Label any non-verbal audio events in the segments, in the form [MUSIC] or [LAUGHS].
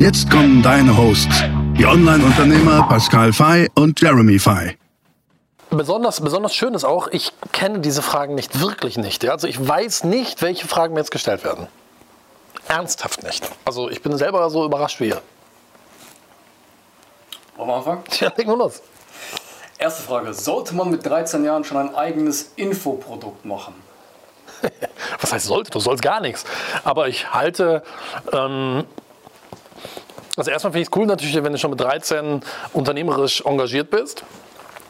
Jetzt kommen deine Hosts, die Online-Unternehmer Pascal Fay und Jeremy Fay. Besonders, besonders schön ist auch, ich kenne diese Fragen nicht, wirklich nicht. Also ich weiß nicht, welche Fragen mir jetzt gestellt werden. Ernsthaft nicht. Also ich bin selber so überrascht wie ihr. Wollen wir anfangen? Ja, legen wir los. Erste Frage. Sollte man mit 13 Jahren schon ein eigenes Infoprodukt machen? [LAUGHS] Was heißt sollte? Du sollst gar nichts. Aber ich halte ähm, also erstmal finde ich es cool natürlich, wenn du schon mit 13 unternehmerisch engagiert bist.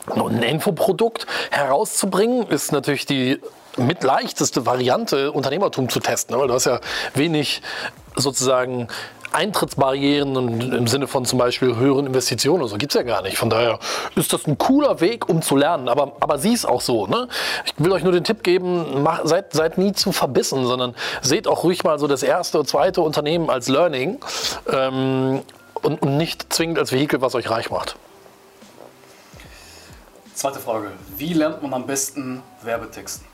Ein Infoprodukt herauszubringen, ist natürlich die mit leichteste Variante, Unternehmertum zu testen. Weil du hast ja wenig sozusagen Eintrittsbarrieren im Sinne von zum Beispiel höheren Investitionen oder so gibt es ja gar nicht. Von daher ist das ein cooler Weg, um zu lernen. Aber, aber sieh es auch so. Ne? Ich will euch nur den Tipp geben, mach, seid, seid nie zu verbissen, sondern seht auch ruhig mal so das erste oder zweite Unternehmen als Learning ähm, und, und nicht zwingend als Vehikel, was euch reich macht. Zweite Frage. Wie lernt man am besten Werbetexten?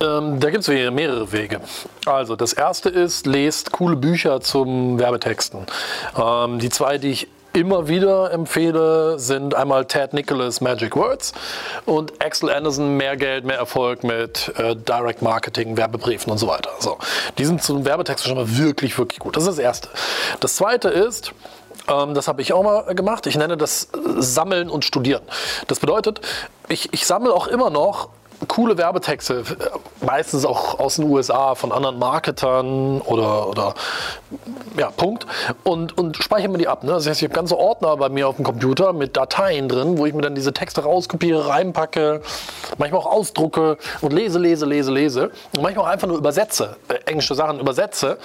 Ähm, da gibt es mehrere Wege. Also das erste ist, lest coole Bücher zum Werbetexten. Ähm, die zwei, die ich immer wieder empfehle, sind einmal Ted Nicholas Magic Words und Axel Anderson Mehr Geld, mehr Erfolg mit äh, Direct Marketing, Werbebriefen und so weiter. So, die sind zum Werbetexten schon mal wirklich, wirklich gut. Das ist das Erste. Das Zweite ist, ähm, das habe ich auch mal gemacht. Ich nenne das Sammeln und Studieren. Das bedeutet, ich, ich sammle auch immer noch coole Werbetexte, meistens auch aus den USA von anderen Marketern oder, oder ja, Punkt. Und, und speichere mir die ab. Ne? Das heißt, ich habe ganze Ordner bei mir auf dem Computer mit Dateien drin, wo ich mir dann diese Texte rauskopiere, reinpacke, manchmal auch ausdrucke und lese, lese, lese, lese. Und manchmal auch einfach nur übersetze, äh, englische Sachen übersetze,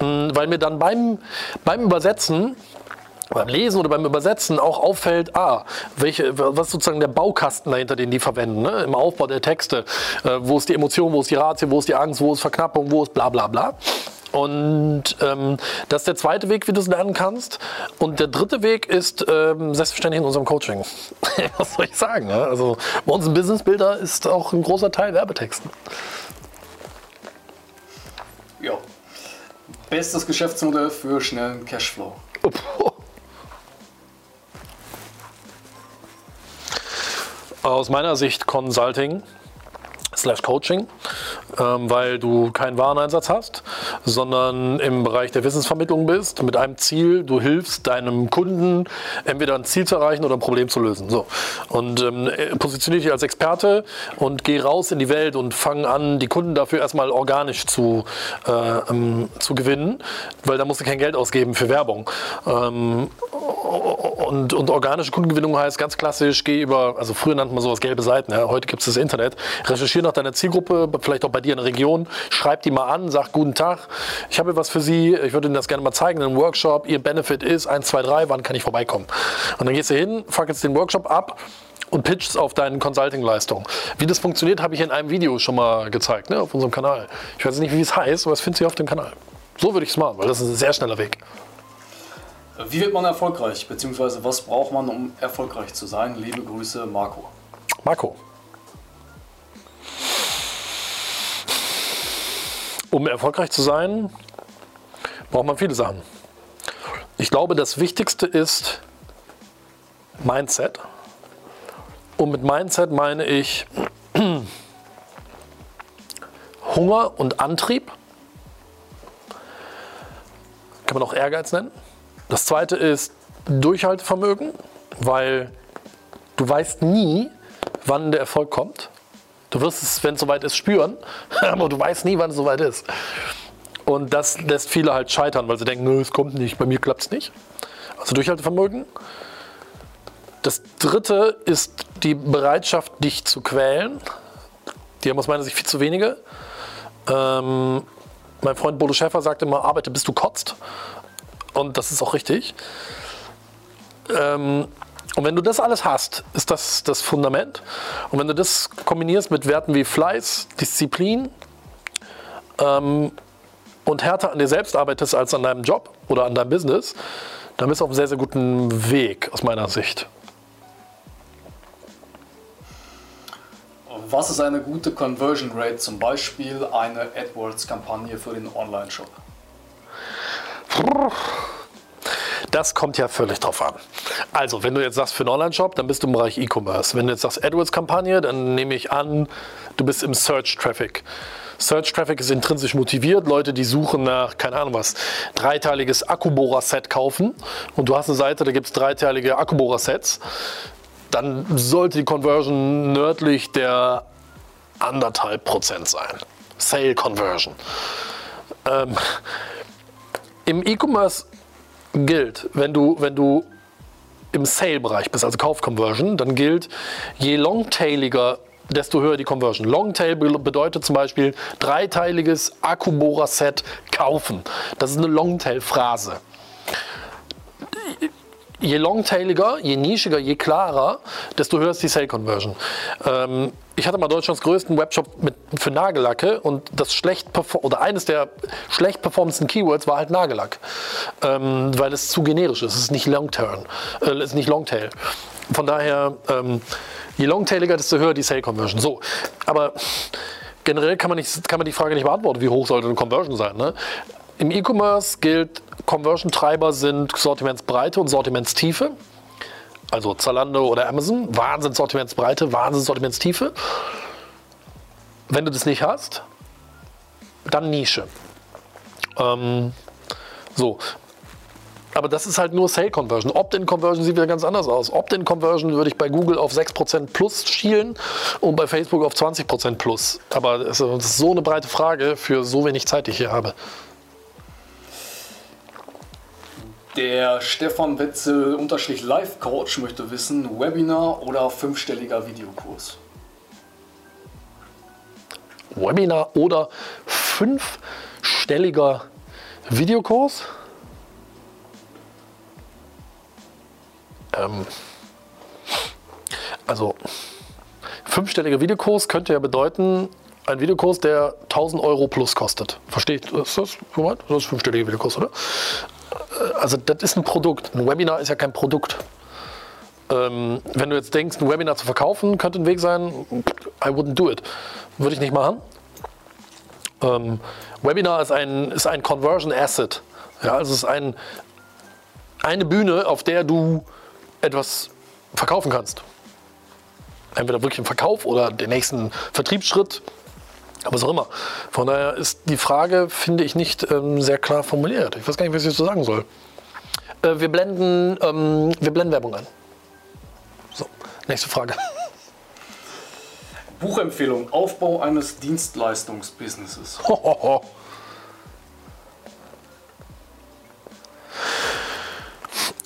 mh, hm, weil mir dann beim, beim Übersetzen beim Lesen oder beim Übersetzen auch auffällt, ah, welche, was ist sozusagen der Baukasten dahinter, den die verwenden, ne? im Aufbau der Texte. Äh, wo ist die Emotion, wo ist die Ratio, wo ist die Angst, wo ist Verknappung, wo ist bla bla bla. Und ähm, das ist der zweite Weg, wie du es lernen kannst. Und der dritte Weg ist ähm, selbstverständlich in unserem Coaching. [LAUGHS] was soll ich sagen? Ne? Also bei uns im Business Builder ist auch ein großer Teil Werbetexten. Ja. Bestes Geschäftsmodell für schnellen Cashflow. Aus meiner Sicht Consulting slash Coaching, ähm, weil du keinen Wareneinsatz hast, sondern im Bereich der Wissensvermittlung bist, mit einem Ziel, du hilfst deinem Kunden entweder ein Ziel zu erreichen oder ein Problem zu lösen. So. Und ähm, positioniere dich als Experte und geh raus in die Welt und fang an, die Kunden dafür erstmal organisch zu, äh, ähm, zu gewinnen, weil da musst du kein Geld ausgeben für Werbung. Und, und, organische Kundengewinnung heißt ganz klassisch, geh über, also früher nannte man sowas gelbe Seiten, ja, heute gibt es das Internet, recherchiere nach deiner Zielgruppe, vielleicht auch bei dir in der Region, schreib die mal an, sag guten Tag, ich habe was für Sie, ich würde Ihnen das gerne mal zeigen, in einem Workshop, Ihr Benefit ist 1, 2, 3, wann kann ich vorbeikommen? Und dann gehst du hin, jetzt den Workshop ab und pitchst auf deine Consulting-Leistung. Wie das funktioniert, habe ich in einem Video schon mal gezeigt, ne, auf unserem Kanal. Ich weiß nicht, wie es heißt, aber es findet sich auf dem Kanal. So würde ich es machen, weil das ist ein sehr schneller Weg. Wie wird man erfolgreich, beziehungsweise was braucht man, um erfolgreich zu sein? Liebe Grüße, Marco. Marco. Um erfolgreich zu sein, braucht man viele Sachen. Ich glaube, das Wichtigste ist Mindset. Und mit Mindset meine ich [CLEARS THROAT] Hunger und Antrieb. Kann man auch Ehrgeiz nennen. Das zweite ist Durchhaltevermögen, weil du weißt nie, wann der Erfolg kommt. Du wirst es, wenn es soweit ist, spüren, [LAUGHS] aber du weißt nie, wann es soweit ist. Und das lässt viele halt scheitern, weil sie denken, es kommt nicht, bei mir klappt es nicht. Also Durchhaltevermögen. Das dritte ist die Bereitschaft, dich zu quälen. Die haben aus meiner Sicht viel zu wenige. Ähm, Mein Freund Bodo Schäfer sagt immer, arbeite bis du kotzt. Und das ist auch richtig. Ähm, und wenn du das alles hast, ist das das Fundament. Und wenn du das kombinierst mit Werten wie Fleiß, Disziplin ähm, und härter an dir selbst arbeitest als an deinem Job oder an deinem Business, dann bist du auf einem sehr, sehr guten Weg aus meiner Sicht. Was ist eine gute Conversion Rate, zum Beispiel eine AdWords-Kampagne für den Online-Shop? Das kommt ja völlig drauf an. Also, wenn du jetzt sagst für einen Online-Shop, dann bist du im Bereich E-Commerce. Wenn du jetzt sagst AdWords-Kampagne, dann nehme ich an, du bist im Search-Traffic. Search-Traffic ist intrinsisch motiviert. Leute, die suchen nach, keine Ahnung was, dreiteiliges Akkubohrer-Set kaufen und du hast eine Seite, da gibt es dreiteilige Akkubohrer-Sets dann sollte die Conversion nördlich der anderthalb Prozent sein. Sale Conversion. Ähm, Im E-Commerce gilt, wenn du, wenn du im Sale-Bereich bist, also Kauf-Conversion, dann gilt, je longtailiger, desto höher die Conversion. Longtail bedeutet zum Beispiel dreiteiliges Akkubohrer-Set kaufen. Das ist eine Longtail-Phrase je longtailiger, je nischiger, je klarer, desto höher ist die Sale Conversion. Ähm, ich hatte mal Deutschlands größten Webshop mit, für Nagellacke und das schlecht oder eines der schlecht performendsten Keywords war halt Nagellack, ähm, weil es zu generisch ist. Es ist nicht Longtail. Äh, ist nicht Longtail. Von daher, ähm, je longtailiger, desto höher die Sale Conversion. So, aber generell kann man, nicht, kann man die Frage nicht beantworten, wie hoch sollte eine Conversion sein. Ne? Im E-Commerce gilt, Conversion-Treiber sind Sortimentsbreite und Sortimentstiefe. Also Zalando oder Amazon, Wahnsinn Sortimentsbreite, Wahnsinn Sortimentstiefe. Wenn du das nicht hast, dann Nische. Ähm, so. Aber das ist halt nur Sale Conversion. Opt-in Conversion sieht wieder ganz anders aus. Opt-in Conversion würde ich bei Google auf 6% plus schielen und bei Facebook auf 20% plus. Aber das ist so eine breite Frage für so wenig Zeit, die ich hier habe. Der Stefan Wetzel unterstrich Life Coach möchte wissen, Webinar oder fünfstelliger Videokurs? Webinar oder fünfstelliger Videokurs? Ähm, also fünfstelliger Videokurs könnte ja bedeuten, ein Videokurs, der 1000 Euro plus kostet. Versteht? Das? Das ist fünfstelliger Videokurs, oder? Also das ist ein Produkt. Ein Webinar ist ja kein Produkt. Ähm, wenn du jetzt denkst, ein Webinar zu verkaufen, könnte ein Weg sein, I wouldn't do it. Würde ich nicht machen. Ähm, Webinar ist ein, ist ein Conversion Asset. Ja, also es ist ein, eine Bühne, auf der du etwas verkaufen kannst. Entweder wirklich im Verkauf oder den nächsten Vertriebsschritt, was auch immer. Von daher ist die Frage, finde ich, nicht ähm, sehr klar formuliert. Ich weiß gar nicht, was ich dazu sagen soll. Äh, wir, blenden, ähm, wir blenden Werbung ein. So, nächste Frage. [LAUGHS] Buchempfehlung: Aufbau eines Dienstleistungsbusinesses.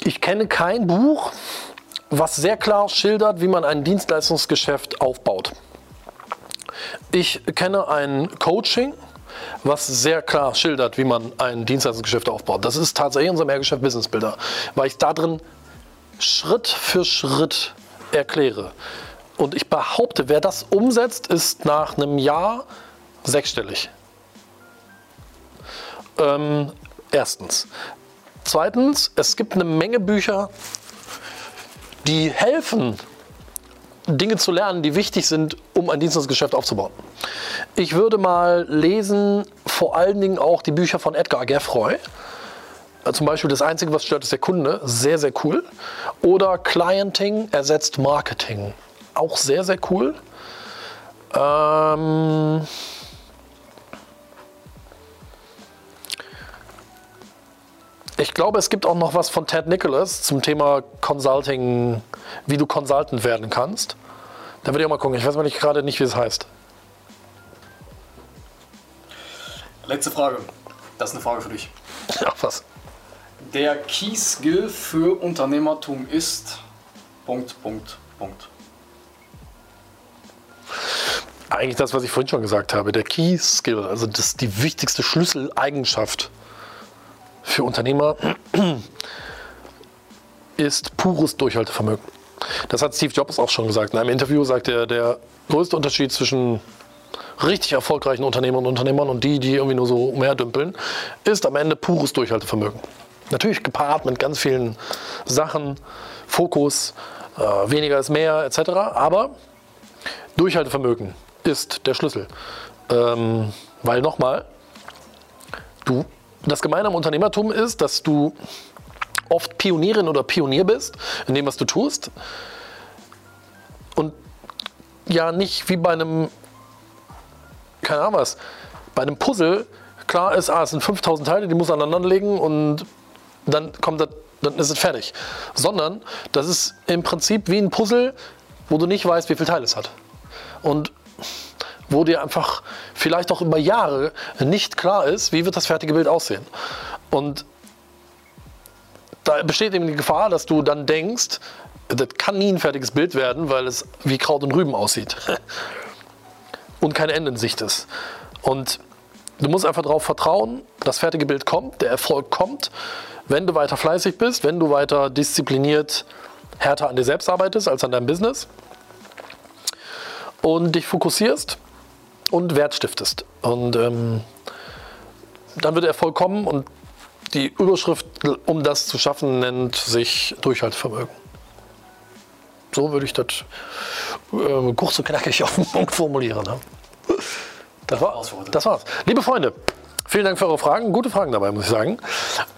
Ich kenne kein Buch, was sehr klar schildert, wie man ein Dienstleistungsgeschäft aufbaut. Ich kenne ein Coaching, was sehr klar schildert, wie man ein Dienstleistungsgeschäft aufbaut. Das ist tatsächlich unser Mehrgeschäft Business Builder, weil ich da drin Schritt für Schritt erkläre. Und ich behaupte, wer das umsetzt, ist nach einem Jahr sechsstellig. Ähm, erstens. Zweitens, es gibt eine Menge Bücher, die helfen, Dinge zu lernen, die wichtig sind, um ein Dienstleistungsgeschäft aufzubauen. Ich würde mal lesen, vor allen Dingen auch die Bücher von Edgar Geffroy. Äh, zum Beispiel das Einzige, was stört, ist der Kunde. Sehr, sehr cool. Oder Clienting ersetzt Marketing. Auch sehr, sehr cool. Ähm Ich glaube, es gibt auch noch was von Ted Nicholas zum Thema Consulting, wie du Consultant werden kannst. Da würde ich auch mal gucken. Ich weiß mal nicht gerade nicht, wie es heißt. Letzte Frage. Das ist eine Frage für dich. Ach was. Der Key Skill für Unternehmertum ist. Punkt, Punkt, Punkt. eigentlich das, was ich vorhin schon gesagt habe. Der Key Skill, also das die wichtigste Schlüsseleigenschaft für Unternehmer [CLEARS THROAT] ist pures Durchhaltevermögen. Das hat Steve Jobs auch schon gesagt. In einem Interview sagt er, der größte Unterschied zwischen richtig erfolgreichen Unternehmern und Unternehmern und die, die irgendwie nur so umherdümpeln, ist am Ende pures Durchhaltevermögen. Natürlich gepaart mit ganz vielen Sachen, Fokus, äh, weniger ist mehr etc. Aber Durchhaltevermögen ist der Schlüssel. Ähm, weil nochmal, du, das Gemeine am Unternehmertum ist, dass du oft Pionierin oder Pionier bist in dem, was du tust. Und ja, nicht wie bei einem, keine Ahnung was, bei einem Puzzle, klar ist, ah, es sind 5000 Teile, die muss aneinander legen und dann kommt das, dann ist es fertig. Sondern das ist im Prinzip wie ein Puzzle, wo du nicht weißt, wie viele Teile es hat. Und wo dir einfach vielleicht auch über Jahre nicht klar ist, wie wird das fertige Bild aussehen. Und da besteht eben die Gefahr, dass du dann denkst, das kann nie ein fertiges Bild werden, weil es wie Kraut und Rüben aussieht [LAUGHS] und kein Ende in Sicht ist. Und du musst einfach darauf vertrauen, das fertige Bild kommt, der Erfolg kommt, wenn du weiter fleißig bist, wenn du weiter diszipliniert härter an dir selbst arbeitest als an deinem Business und dich fokussierst und Wert stiftest. Und ähm, dann wird der Erfolg kommen und die Überschrift, um das zu schaffen, nennt sich Durchhaltevermögen. So würde ich das äh, kurz und knackig [LAUGHS] auf den Punkt formulieren. Ne? Das, war, das war's. Liebe Freunde, Vielen Dank für eure Fragen. Gute Fragen dabei, muss ich sagen.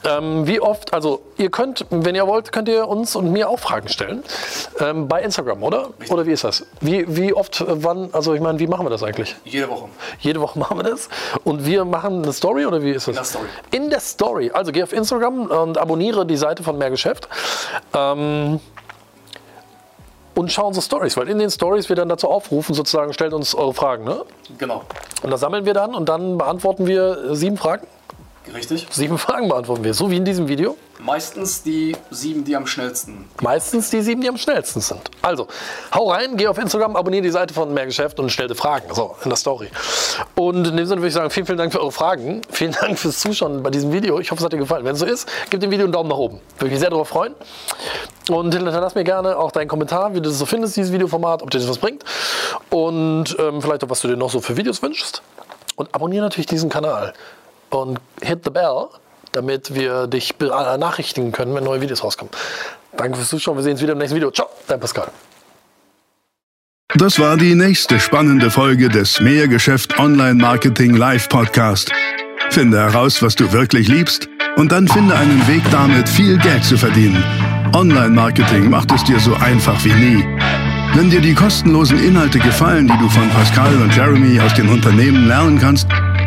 Ähm, wie oft, also ihr könnt, wenn ihr wollt, könnt ihr uns und mir auch Fragen stellen. Ähm, bei Instagram, oder? Oder wie ist das? Wie, wie oft, äh, wann, also ich meine, wie machen wir das eigentlich? Jede Woche. Jede Woche [LAUGHS] machen wir das. Und wir machen eine Story oder wie ist das? In der Story. In der Story. Also geh auf Instagram und abonniere die Seite von Mehrgeschäft. Ähm, und schauen unsere Stories, weil in den Stories wir dann dazu aufrufen, sozusagen, stellt uns eure Fragen. Ne? Genau. Und das sammeln wir dann und dann beantworten wir sieben Fragen. Richtig. Sieben Fragen beantworten wir, so wie in diesem Video. Meistens die sieben, die am schnellsten. Meistens die sieben, die am schnellsten sind. Also, hau rein, geh auf Instagram, abonniere die Seite von Mehrgeschäft und stell dir Fragen. So, in der Story. Und in dem Sinne würde ich sagen, vielen, vielen Dank für eure Fragen. Vielen [LAUGHS] Dank fürs Zuschauen bei diesem Video. Ich hoffe, es hat dir gefallen. Wenn es so ist, gib dem Video einen Daumen nach oben. Würde mich sehr darüber freuen. Und hinterlass mir gerne auch deinen Kommentar, wie du das so findest, dieses Videoformat, ob dir das was bringt. Und ähm, vielleicht auch, was du dir noch so für Videos wünschst. Und abonniere natürlich diesen Kanal und hit the bell, damit wir dich benachrichtigen können, wenn neue Videos rauskommen. Danke fürs Zuschauen. Wir sehen uns wieder im nächsten Video. Ciao, dein Pascal. Das war die nächste spannende Folge des Mehrgeschäft Online Marketing Live Podcast. Finde heraus, was du wirklich liebst und dann finde einen Weg damit, viel Geld zu verdienen. Online Marketing macht es dir so einfach wie nie. Wenn dir die kostenlosen Inhalte gefallen, die du von Pascal und Jeremy aus den Unternehmen lernen kannst,